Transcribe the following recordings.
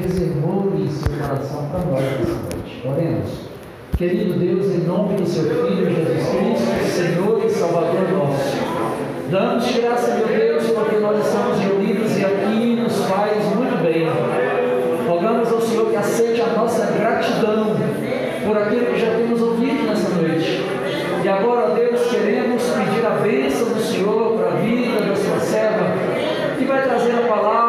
reservou em seu coração para nós nessa noite. Oremos. Querido Deus, em nome do seu Filho Jesus Cristo, é Senhor e Salvador nosso, damos graça, meu Deus, porque nós estamos reunidos e aqui nos faz muito bem. Rogamos ao Senhor que aceite a nossa gratidão por aquilo que já temos ouvido nessa noite. E agora, Deus, queremos pedir a bênção do Senhor para a vida da sua serva, que vai trazer a palavra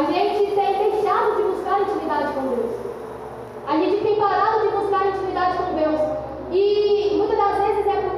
A gente tem deixado de buscar intimidade com Deus. A gente tem parado de buscar intimidade com Deus. E muitas das vezes é por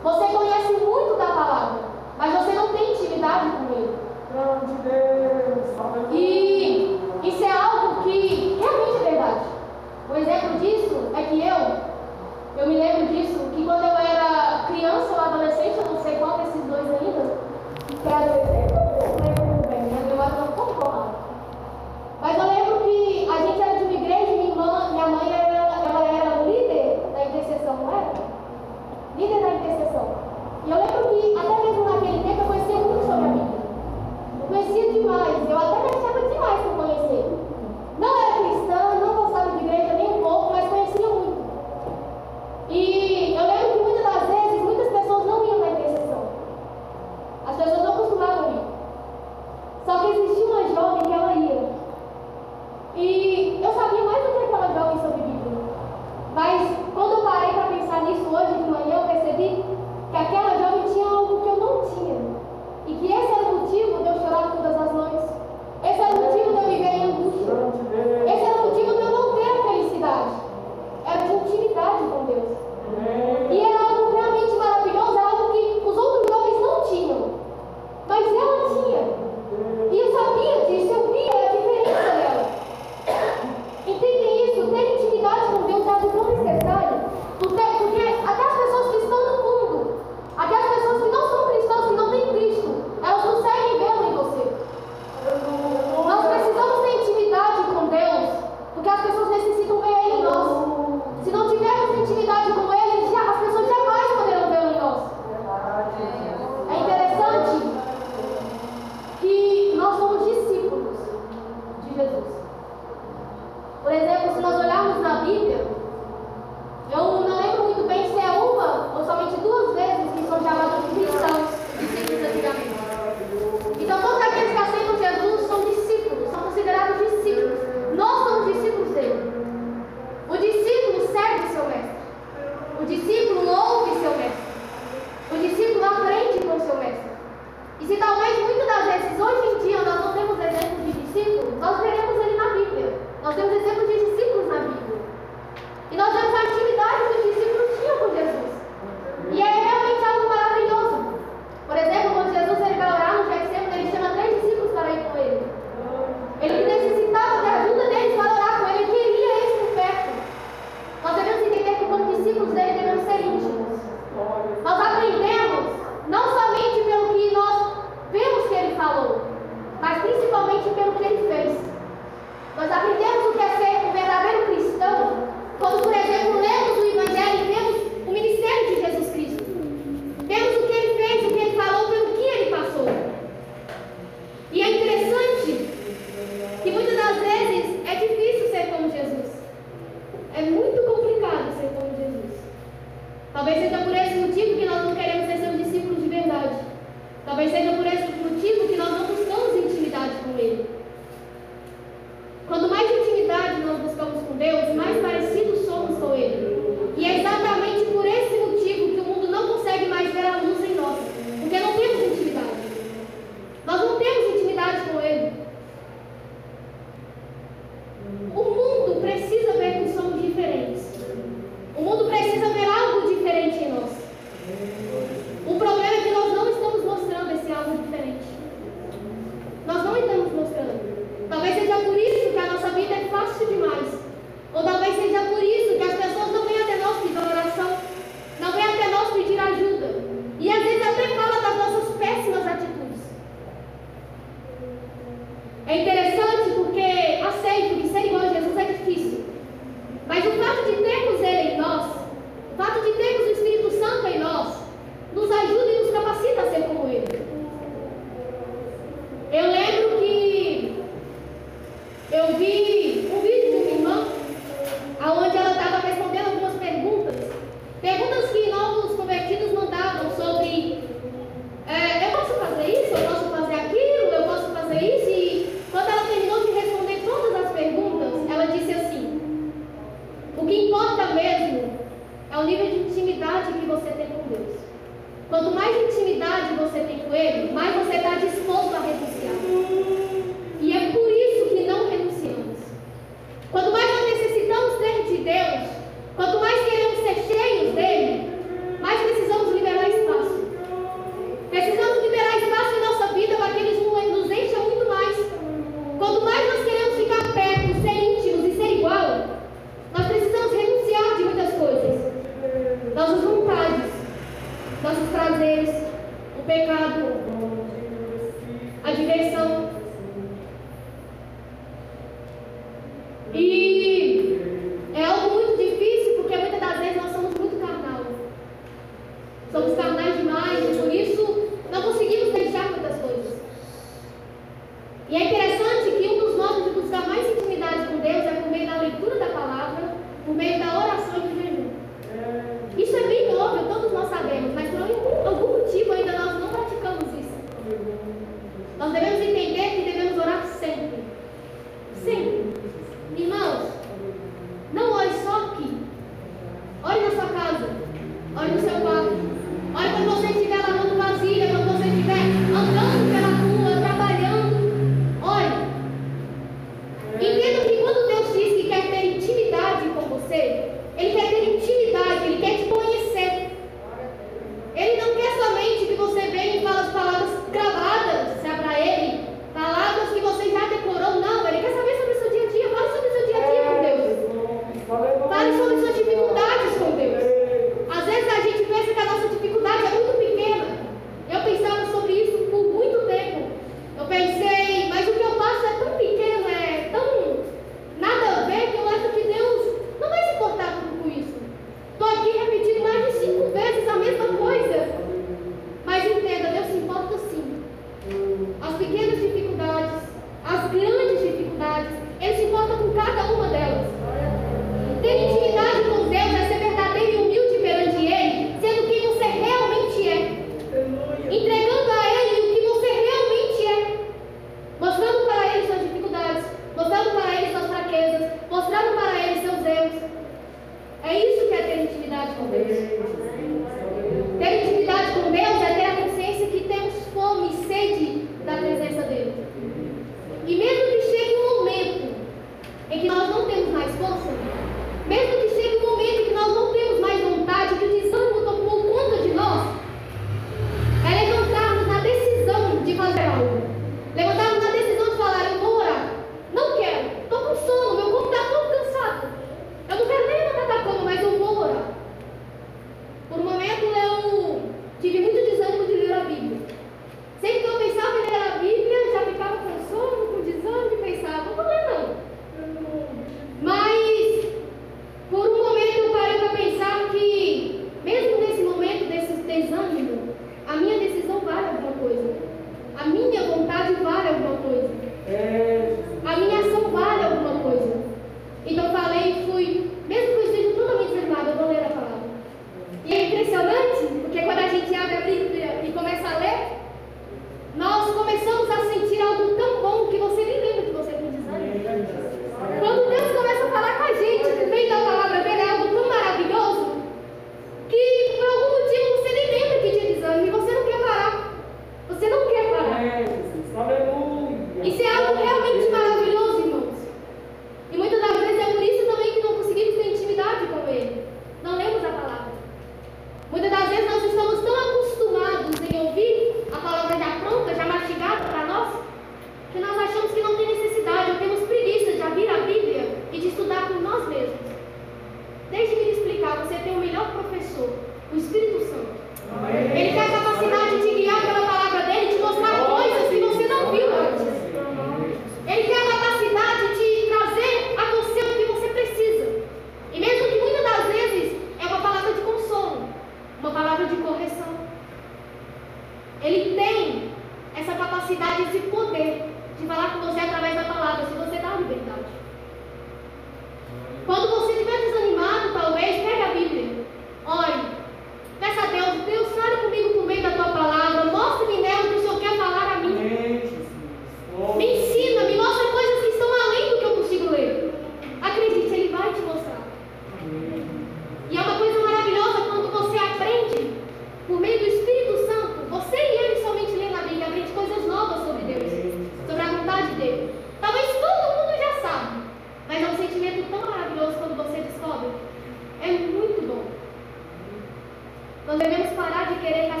quieres hacer?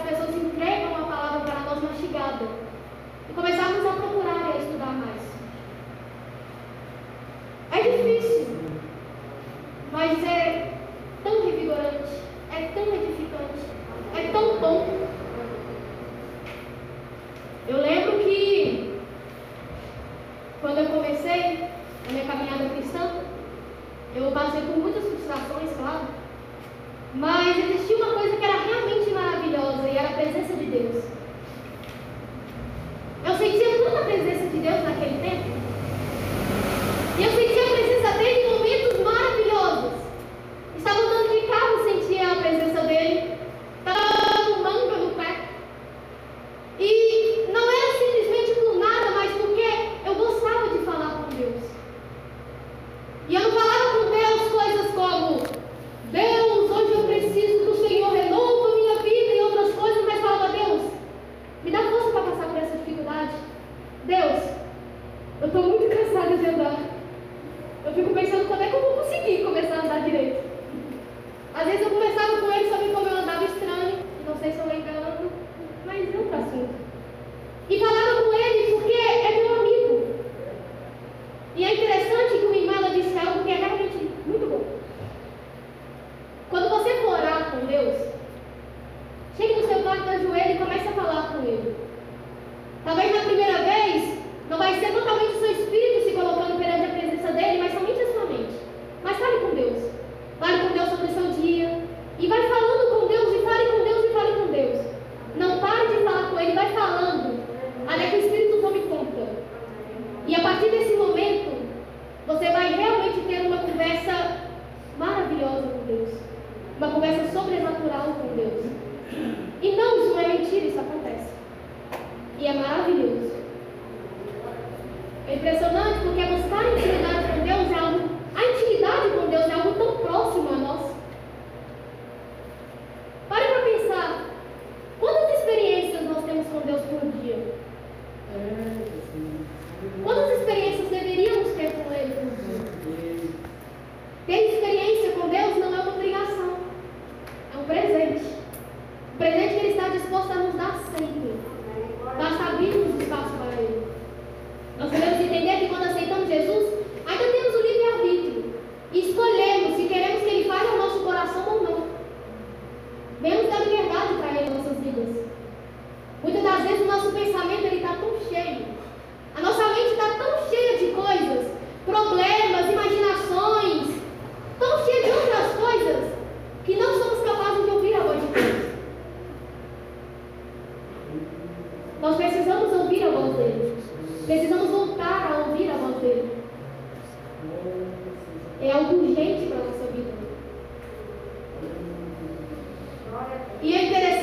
É impressionante porque é não está em cima É algo urgente para a nossa vida. E é interessante.